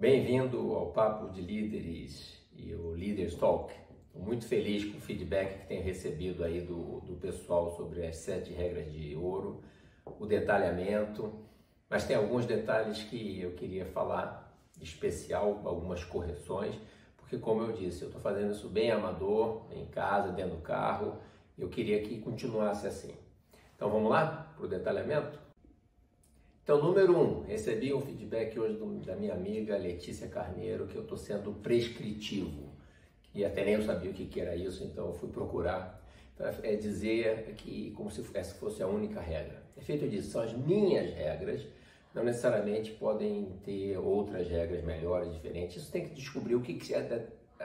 Bem-vindo ao Papo de Líderes e o Leaders Talk. Estou muito feliz com o feedback que tenho recebido aí do, do pessoal sobre as sete regras de ouro, o detalhamento, mas tem alguns detalhes que eu queria falar, especial, algumas correções, porque como eu disse, eu estou fazendo isso bem amador, em casa, dentro do carro, eu queria que continuasse assim. Então vamos lá para o detalhamento? Então, número um, recebi um feedback hoje do, da minha amiga Letícia Carneiro que eu estou sendo prescritivo. E até nem eu sabia o que, que era isso, então eu fui procurar. Então, é dizer que como se essa fosse a única regra. É feito disso, são as minhas regras, não necessariamente podem ter outras regras melhores, diferentes. Isso tem que descobrir o que, que se,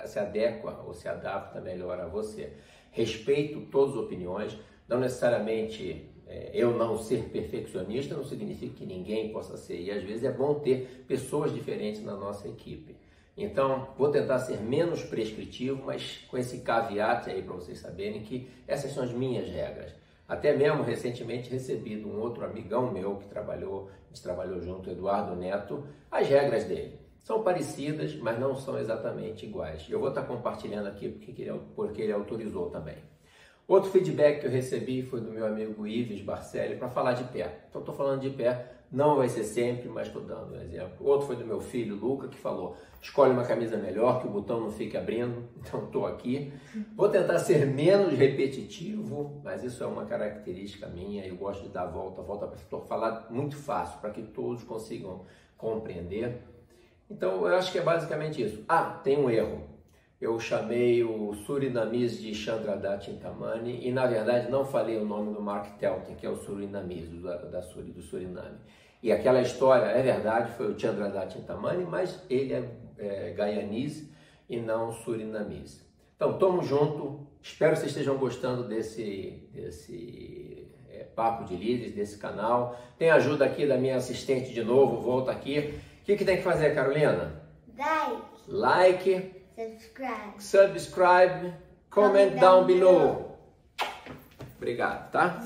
se adequa ou se adapta melhor a você. Respeito todas as opiniões, não necessariamente eu não ser perfeccionista não significa que ninguém possa ser. E às vezes é bom ter pessoas diferentes na nossa equipe. Então, vou tentar ser menos prescritivo, mas com esse caveat aí para vocês saberem que essas são as minhas regras. Até mesmo recentemente recebi de um outro amigão meu que trabalhou, trabalhou junto, Eduardo Neto, as regras dele. São parecidas, mas não são exatamente iguais. Eu vou estar compartilhando aqui porque ele, porque ele autorizou também. Outro feedback que eu recebi foi do meu amigo Ives Barcelli para falar de pé. Então estou falando de pé, não vai ser sempre, mas estou dando um exemplo. Outro foi do meu filho Luca que falou: escolhe uma camisa melhor que o botão não fique abrindo. Então estou aqui. Vou tentar ser menos repetitivo, mas isso é uma característica minha. Eu gosto de dar a volta, volta para falar muito fácil para que todos consigam compreender. Então eu acho que é basicamente isso. Ah, tem um erro eu chamei o Surinamese de Chandradat Intamani e na verdade não falei o nome do Mark Telton, que é o Surinamese da, da Suri, do Suriname. E aquela história, é verdade, foi o Chandradat Intamani, mas ele é, é gaianese e não surinamese. Então, tamo junto. Espero que vocês estejam gostando desse, desse é, papo de líderes, desse canal. Tem ajuda aqui da minha assistente de novo, volta aqui. O que, que tem que fazer, Carolina? Like. Like Subscribe. subscribe, comment down below. Obrigado, tá?